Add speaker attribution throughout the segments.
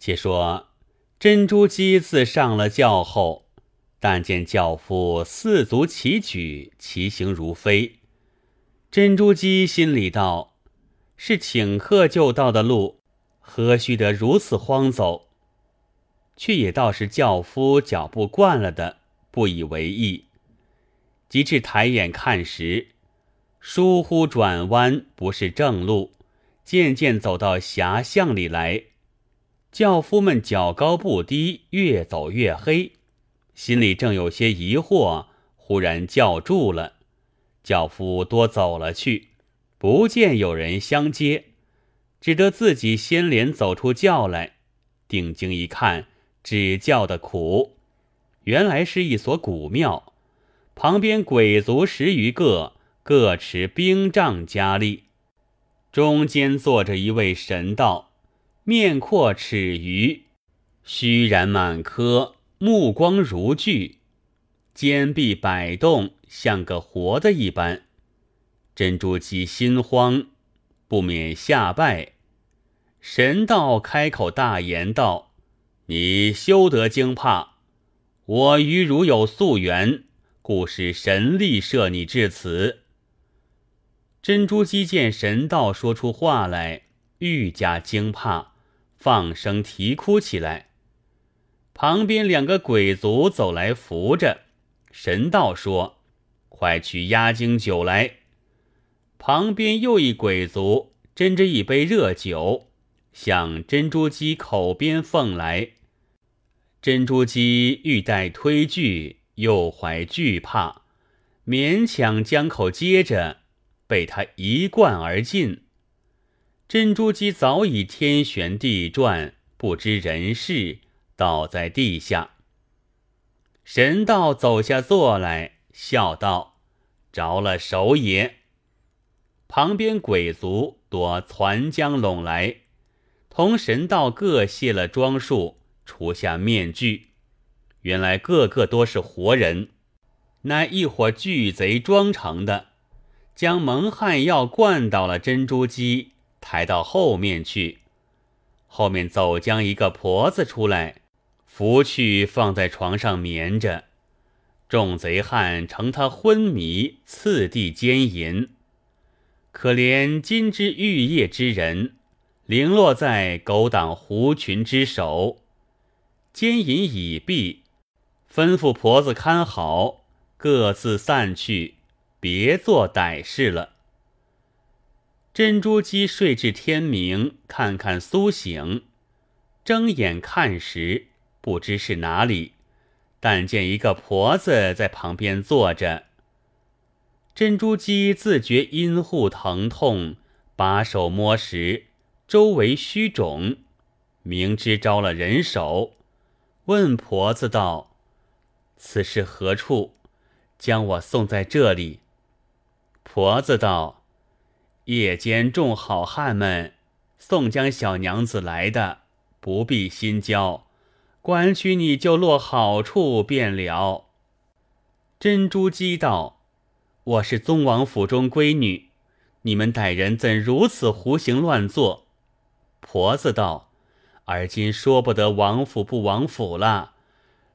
Speaker 1: 且说珍珠姬自上了轿后，但见轿夫四足齐举，其行如飞。珍珠姬心里道：“是请客就到的路，何须得如此慌走？”却也倒是轿夫脚步惯了的，不以为意。及至抬眼看时，疏忽转弯，不是正路，渐渐走到狭巷里来。轿夫们脚高不低，越走越黑，心里正有些疑惑，忽然叫住了。轿夫多走了去，不见有人相接，只得自己先连走出轿来。定睛一看，只叫的苦，原来是一所古庙，旁边鬼卒十余个，各持兵杖加力，中间坐着一位神道，面阔齿余，须髯满科，目光如炬，肩臂摆动。像个活的一般，珍珠鸡心慌，不免下拜。神道开口大言道：“你休得惊怕，我与汝有宿缘，故使神力摄你至此。”珍珠鸡见神道说出话来，愈加惊怕，放声啼哭起来。旁边两个鬼卒走来扶着神道说。快取压惊酒来！旁边又一鬼卒斟着一杯热酒，向珍珠鸡口边奉来。珍珠鸡欲待推拒，又怀惧怕，勉强将口接着，被他一灌而尽。珍珠鸡早已天旋地转，不知人事，倒在地下。神道走下座来，笑道。着了手也。旁边鬼卒多攒将拢来，同神道各卸了装束，除下面具，原来个个都是活人，乃一伙巨贼装成的，将蒙汗药灌倒了珍珠鸡，抬到后面去。后面走将一个婆子出来，扶去放在床上眠着。众贼汉乘他昏迷，次第奸淫。可怜金枝玉叶之人，零落在狗党狐群之手。奸淫已毕，吩咐婆子看好，各自散去，别做歹事了。珍珠鸡睡至天明，看看苏醒，睁眼看时，不知是哪里。但见一个婆子在旁边坐着，珍珠鸡自觉阴户疼痛，把手摸时，周围虚肿，明知招了人手，问婆子道：“此是何处？将我送在这里。”婆子道：“夜间众好汉们送将小娘子来的，不必心焦。”管取你就落好处便了。珍珠姬道：“我是宗王府中闺女，你们歹人怎如此胡行乱作？”婆子道：“而今说不得王府不王府了。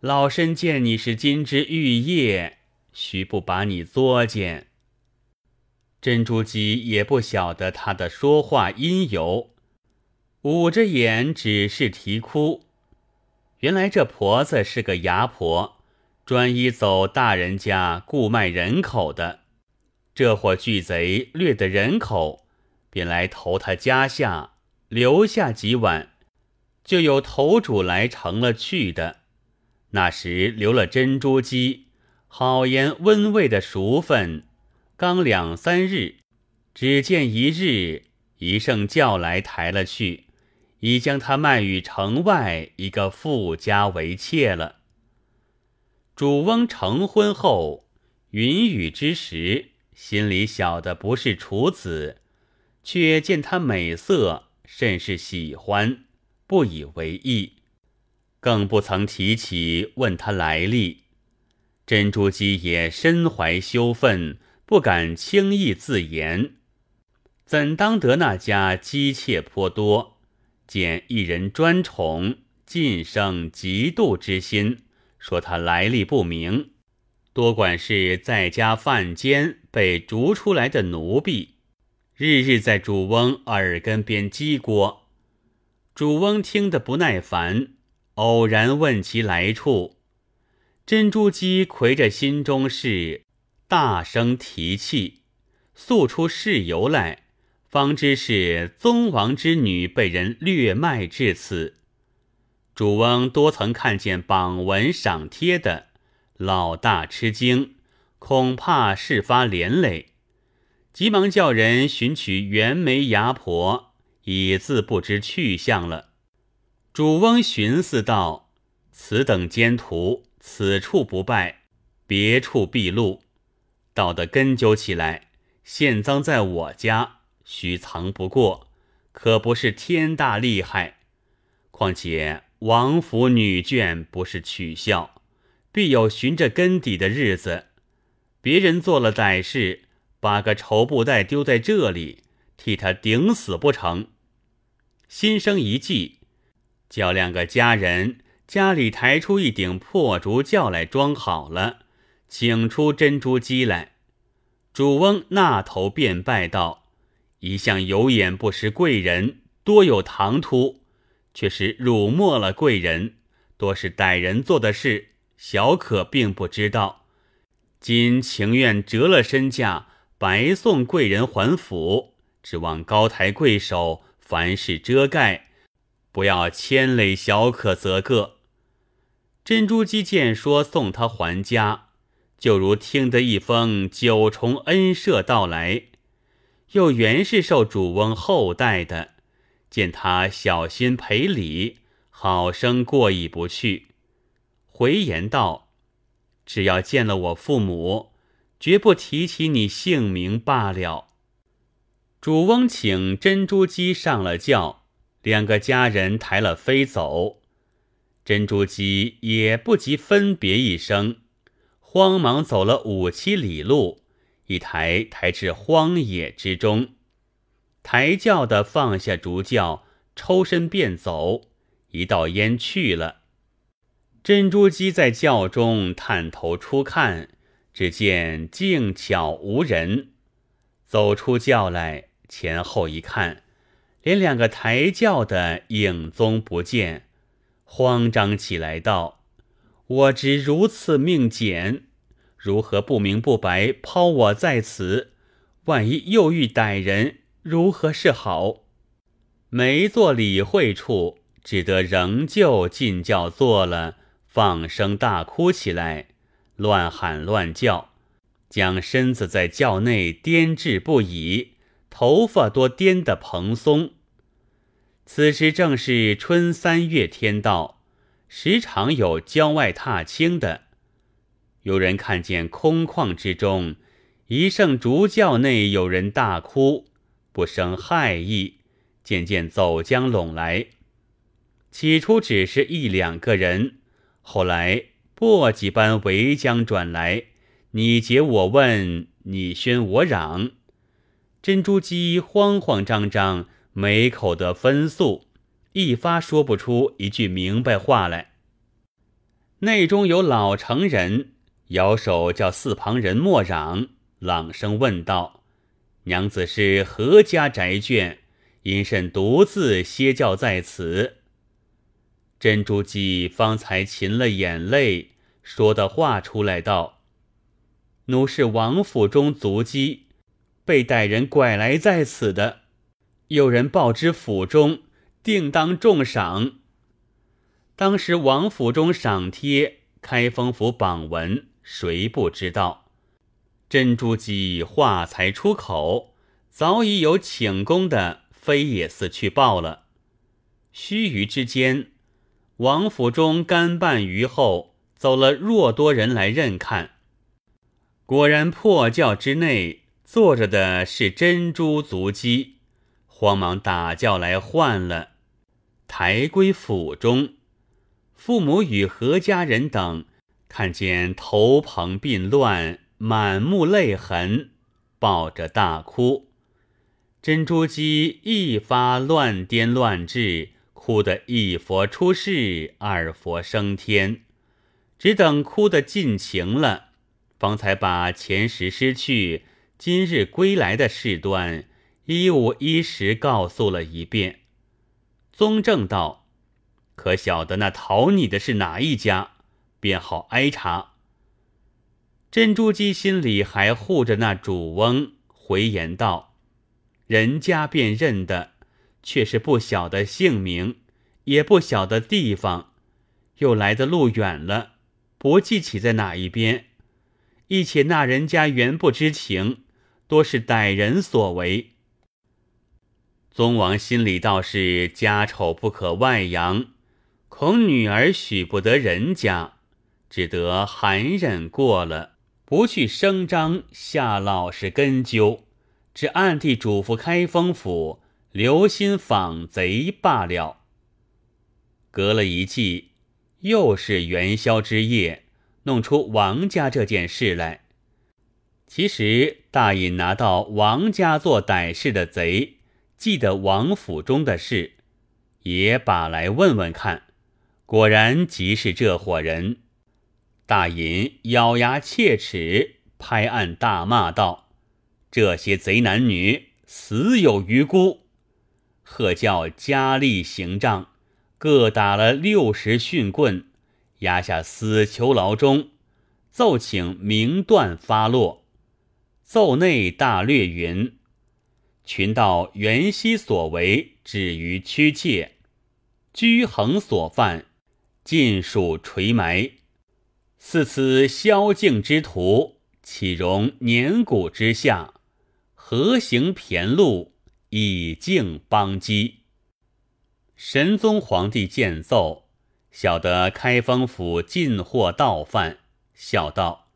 Speaker 1: 老身见你是金枝玉叶，须不把你作践。”珍珠姬也不晓得他的说话因由，捂着眼只是啼哭。原来这婆子是个牙婆，专一走大人家雇卖人口的。这伙巨贼掠得人口，便来投他家下，留下几碗，就有头主来成了去的。那时留了珍珠鸡，好言温味的熟分，刚两三日，只见一日一圣叫来抬了去。已将他卖与城外一个富家为妾了。主翁成婚后，云雨之时，心里晓得不是处子，却见他美色，甚是喜欢，不以为意，更不曾提起问他来历。珍珠姬也身怀羞愤，不敢轻易自言，怎当得那家姬妾颇多？见一人专宠，尽生嫉妒之心，说他来历不明，多管是在家犯奸被逐出来的奴婢，日日在主翁耳根边击锅。主翁听得不耐烦，偶然问其来处，珍珠姬魁着心中事，大声提气，诉出事由来。方知是宗王之女被人掠卖至此，主翁多曾看见榜文赏贴的，老大吃惊，恐怕事发连累，急忙叫人寻取袁梅牙婆，已自不知去向了。主翁寻思道：“此等奸徒，此处不败，别处必露，到得根究起来，现赃在我家。”须藏不过，可不是天大厉害。况且王府女眷不是取笑，必有寻着根底的日子。别人做了歹事，把个绸布袋丢在这里，替他顶死不成？心生一计，叫两个家人家里抬出一顶破竹轿来装好了，请出珍珠鸡来。主翁那头便拜道。一向有眼不识贵人，多有唐突，却是辱没了贵人，多是歹人做的事，小可并不知道。今情愿折了身价，白送贵人还府，指望高抬贵手，凡事遮盖，不要牵累小可则个。珍珠姬见说送他还家，就如听得一封九重恩赦到来。又原是受主翁厚待的，见他小心赔礼，好生过意不去。回言道：“只要见了我父母，绝不提起你姓名罢了。”主翁请珍珠姬上了轿，两个家人抬了飞走。珍珠姬也不及分别一声，慌忙走了五七里路。一抬抬至荒野之中，抬轿的放下竹轿，抽身便走。一道烟去了，珍珠鸡在轿中探头出看，只见静悄无人。走出轿来，前后一看，连两个抬轿的影踪不见，慌张起来道：“我知如此命简。”如何不明不白抛我在此？万一又遇歹人，如何是好？没做理会处，只得仍旧进轿坐了，放声大哭起来，乱喊乱叫，将身子在轿内颠滞不已，头发多颠得蓬松。此时正是春三月天到，时常有郊外踏青的。有人看见空旷之中，一圣竹轿内有人大哭，不生害意，渐渐走将拢来。起初只是一两个人，后来簸箕般围将转来，你结我问，你喧我嚷。珍珠鸡慌慌张张，没口的分诉，一发说不出一句明白话来。内中有老成人。摇手叫四旁人莫嚷，朗声问道：“娘子是何家宅眷？因甚独自歇教在此？”珍珠姬方才噙了眼泪，说的话出来道：“奴是王府中足姬，被歹人拐来在此的。有人报知府中，定当重赏。当时王府中赏贴开封府榜文。”谁不知道？珍珠姬话才出口，早已有请功的飞也似去报了。须臾之间，王府中干办余后走了若多人来认看，果然破轿之内坐着的是珍珠足姬，慌忙打轿来换了，抬归府中。父母与何家人等。看见头蓬鬓乱，满目泪痕，抱着大哭。珍珠姬一发乱颠乱掷，哭得一佛出世，二佛升天，只等哭得尽情了，方才把前时失去、今日归来的事端一五一十告诉了一遍。宗正道：“可晓得那讨你的是哪一家？便好挨查。”珍珠姬心里还护着那主翁，回言道：“人家便认得。”却是不晓得姓名，也不晓得地方，又来的路远了，不记起在哪一边。一且那人家原不知情，多是歹人所为。宗王心里倒是家丑不可外扬，恐女儿许不得人家，只得含忍过了，不去声张下老实根究，只暗地嘱咐开封府。留心访贼罢了。隔了一季，又是元宵之夜，弄出王家这件事来。其实大隐拿到王家做歹事的贼，记得王府中的事，也把来问问看。果然即是这伙人。大隐咬牙切齿，拍案大骂道：“这些贼男女，死有余辜！”喝叫加力行杖，各打了六十训棍，压下死囚牢中，奏请明断发落。奏内大略云：群盗原西所为，止于屈切；居衡所犯，尽属垂埋。似此宵禁之徒，岂容年谷之下？何行骈路？以敬邦基。神宗皇帝见奏，晓得开封府进货盗犯，笑道：“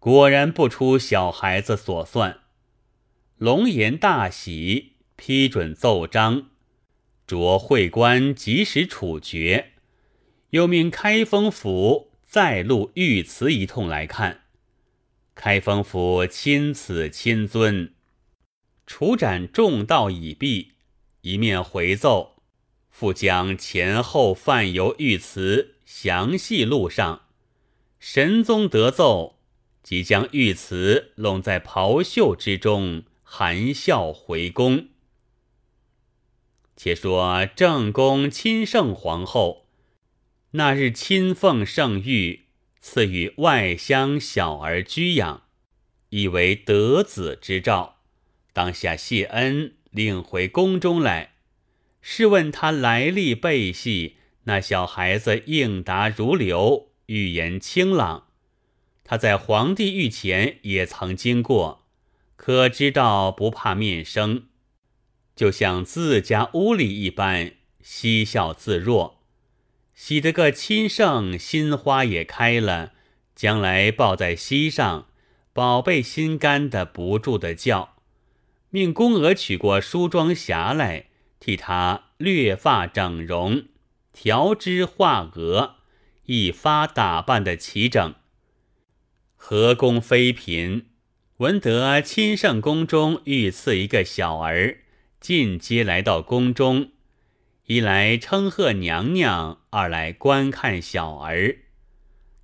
Speaker 1: 果然不出小孩子所算。”龙颜大喜，批准奏章，着会官及时处决，又命开封府再录御词一通来看。开封府亲此亲尊。处斩众盗已毕，一面回奏，复将前后犯由御词详细录上。神宗得奏，即将御词拢在袍袖之中，含笑回宫。且说正宫亲圣皇后那日亲奉圣谕，赐予外乡小儿居养，以为得子之兆。当下谢恩，领回宫中来。试问他来历背细，那小孩子应答如流，语言清朗。他在皇帝御前也曾经过，可知道不怕面生，就像自家屋里一般，嬉笑自若。喜得个亲圣心花也开了，将来抱在膝上，宝贝心肝的不住的叫。命宫娥取过梳妆匣来，替他略发整容，调脂画额，一发打扮的齐整。何宫妃嫔闻得亲圣宫中御赐一个小儿，进阶来到宫中，一来称贺娘娘，二来观看小儿。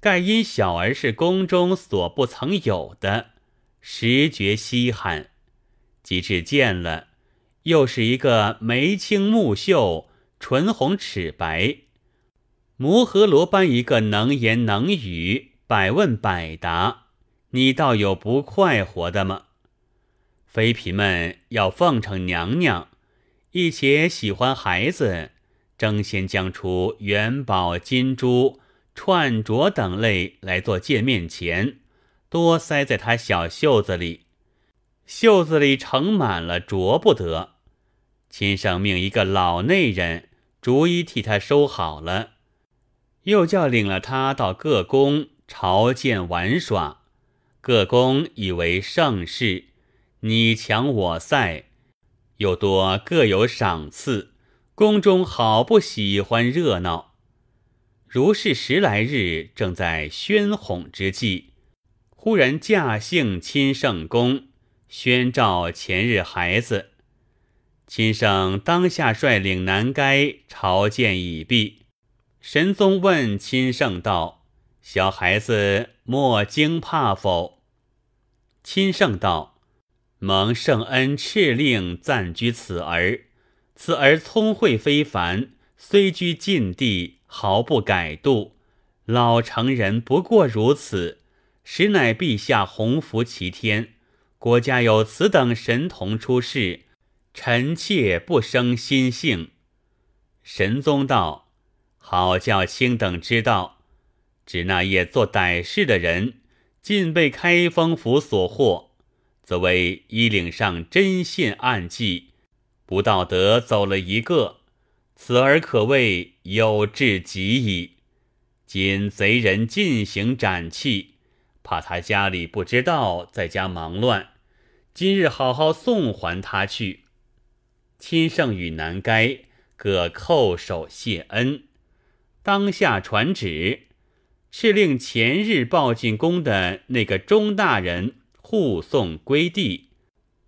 Speaker 1: 盖因小儿是宫中所不曾有的，实觉稀罕。及至见了，又是一个眉清目秀、唇红齿白、摩诃罗般一个能言能语、百问百答，你倒有不快活的吗？妃嫔们要奉承娘娘，一且喜欢孩子，争先将出元宝、金珠、串镯等类来做见面钱，多塞在她小袖子里。袖子里盛满了，着不得。亲生命一个老内人逐一替他收好了，又叫领了他到各宫朝见玩耍。各宫以为盛世，你强我赛，又多各有赏赐。宫中好不喜欢热闹。如是十来日，正在喧哄之际，忽然驾幸亲圣宫。宣召前日孩子，亲圣当下率领南该朝见已毕，神宗问亲圣道：“小孩子莫惊怕否？”亲圣道：“蒙圣恩敕令暂居此儿，此儿聪慧非凡，虽居禁地，毫不改度。老成人不过如此，实乃陛下洪福齐天。国家有此等神童出世。”臣妾不生心性。神宗道：“好叫卿等知道，指那夜做歹事的人，尽被开封府所获，则为衣领上针线暗记，不道德走了一个，此儿可谓有志极矣。今贼人进行斩弃，怕他家里不知道，在家忙乱。今日好好送还他去。”亲圣与南该各叩首谢恩，当下传旨，敕令前日报进宫的那个钟大人护送归地，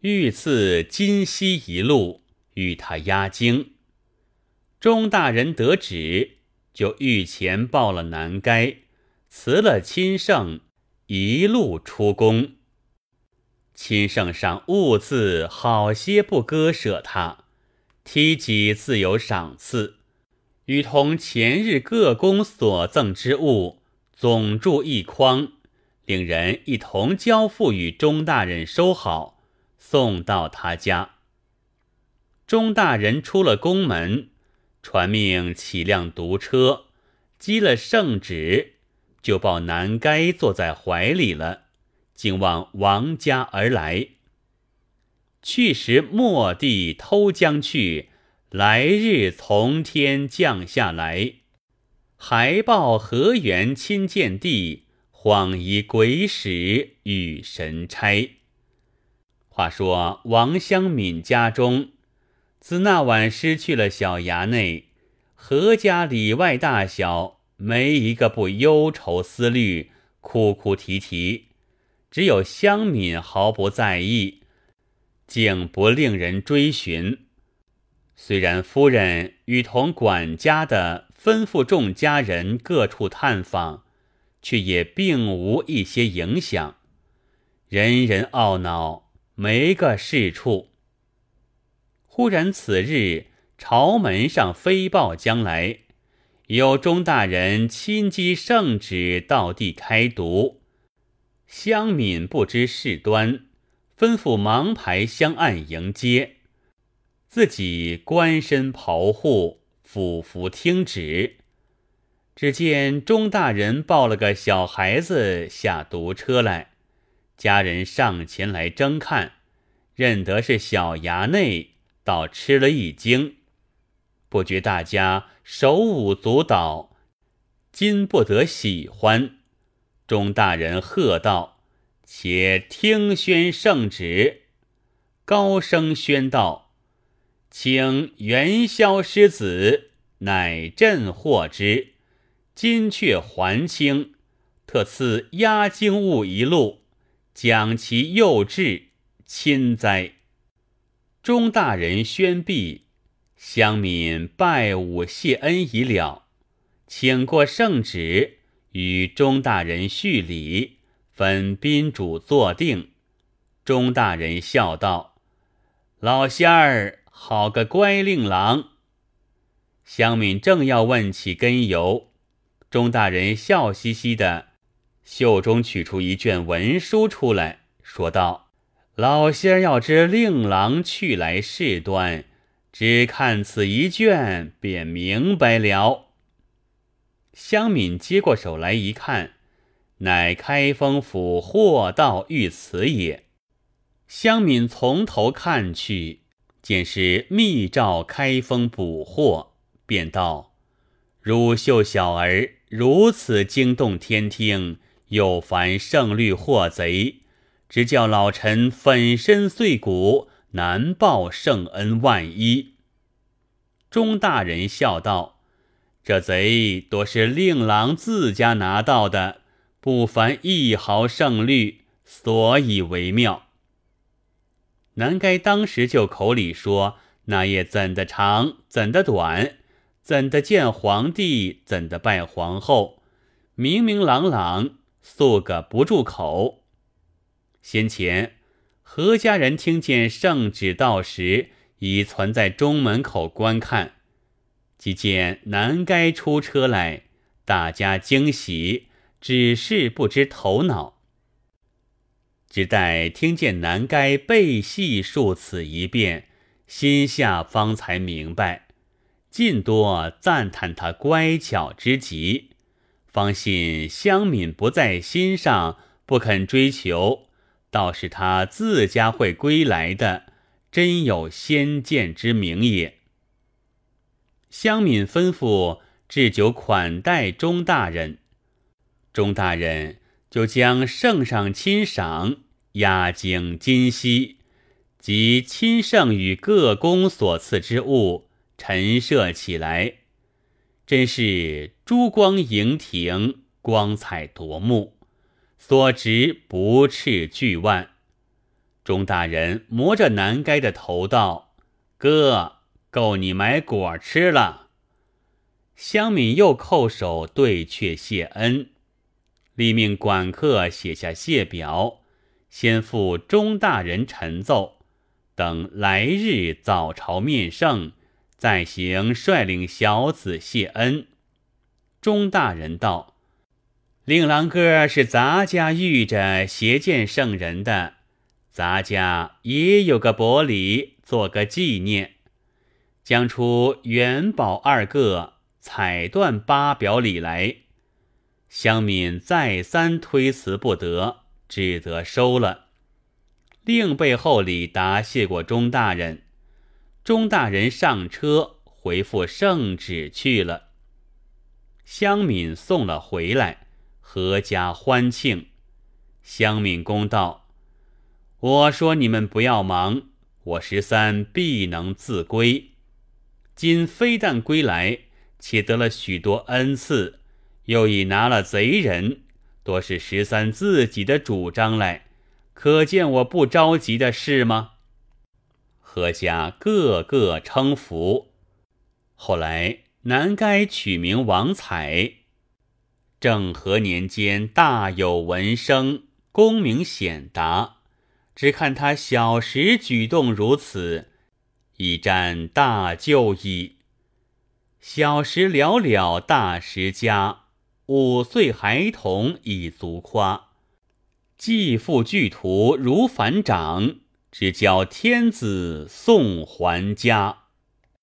Speaker 1: 御赐金锡一路，与他押京。钟大人得旨，就御前报了南该，辞了亲圣，一路出宫。亲圣上兀自好些不割舍他，提己自有赏赐，与同前日各宫所赠之物总铸一筐，令人一同交付与钟大人收好，送到他家。钟大人出了宫门，传命起辆独车，积了圣旨，就抱南该坐在怀里了。竟往王家而来。去时末地偷将去，来日从天降下来。还报河源亲见地，恍疑鬼使与神差。话说王香敏家中，自那晚失去了小衙内，何家里外大小没一个不忧愁思虑，哭哭啼啼。只有香敏毫不在意，竟不令人追寻。虽然夫人与同管家的吩咐众家人各处探访，却也并无一些影响。人人懊恼，没个是处。忽然此日，朝门上飞报将来，有钟大人亲击圣旨到地开读。乡敏不知事端，吩咐忙排香案迎接，自己官身袍护，俯伏听旨。只见钟大人抱了个小孩子下独车来，家人上前来争看，认得是小衙内，倒吃了一惊，不觉大家手舞足蹈，今不得喜欢。钟大人喝道：“且听宣圣旨。”高声宣道：“请元宵狮子，乃朕获之。今却还清，特赐压惊物一路，奖其幼稚，亲哉！”钟大人宣毕，乡民拜舞谢恩已了，请过圣旨。与钟大人叙礼，分宾主坐定。钟大人笑道：“老仙儿好个乖令郎。”香敏正要问起根由，钟大人笑嘻嘻的，袖中取出一卷文书出来，说道：“老仙儿要知令郎去来事端，只看此一卷，便明白了。”香敏接过手来一看，乃开封府货道御词也。香敏从头看去，见是密诏开封捕获，便道：“汝秀小儿如此惊动天听，又烦圣律祸贼，直叫老臣粉身碎骨，难报圣恩万一。”钟大人笑道。这贼多是令郎自家拿到的，不凡一毫胜率，所以为妙。南该当时就口里说那夜怎的长，怎的短，怎的见皇帝，怎的拜皇后，明明朗朗，素个不住口。先前何家人听见圣旨到时，已存在中门口观看，即见南该出车来，大家惊喜，只是不知头脑。只待听见南该背细述此一遍，心下方才明白，尽多赞叹他乖巧之极，方信香敏不在心上，不肯追求，倒是他自家会归来的，真有先见之明也。香敏吩咐置酒款待钟大人，钟大人。就将圣上亲赏压惊金锡及亲圣与各宫所赐之物陈设起来，真是珠光莹婷，光彩夺目，所值不斥巨万。钟大人磨着南该的头道：“哥，够你买果吃了。”香敏又叩首对阙谢恩。立命管客写下谢表，先赴钟大人陈奏，等来日早朝面圣，再行率领小子谢恩。钟大人道：“令郎哥是咱家遇着携见圣人的，咱家也有个薄礼，做个纪念。将出元宝二个，彩缎八表里来。”香敏再三推辞不得，只得收了。另背后里答谢过钟大人，钟大人上车回复圣旨去了。香敏送了回来，阖家欢庆。香敏公道：“我说你们不要忙，我十三必能自归。今非但归来，且得了许多恩赐。”又已拿了贼人，多是十三自己的主张来，可见我不着急的事吗？何家个个称服。后来南该取名王彩。正和年间大有闻声，功名显达。只看他小时举动如此，已占大就矣。小时了了，大时家。五岁孩童已足夸，继父巨徒如反掌，只教天子送还家。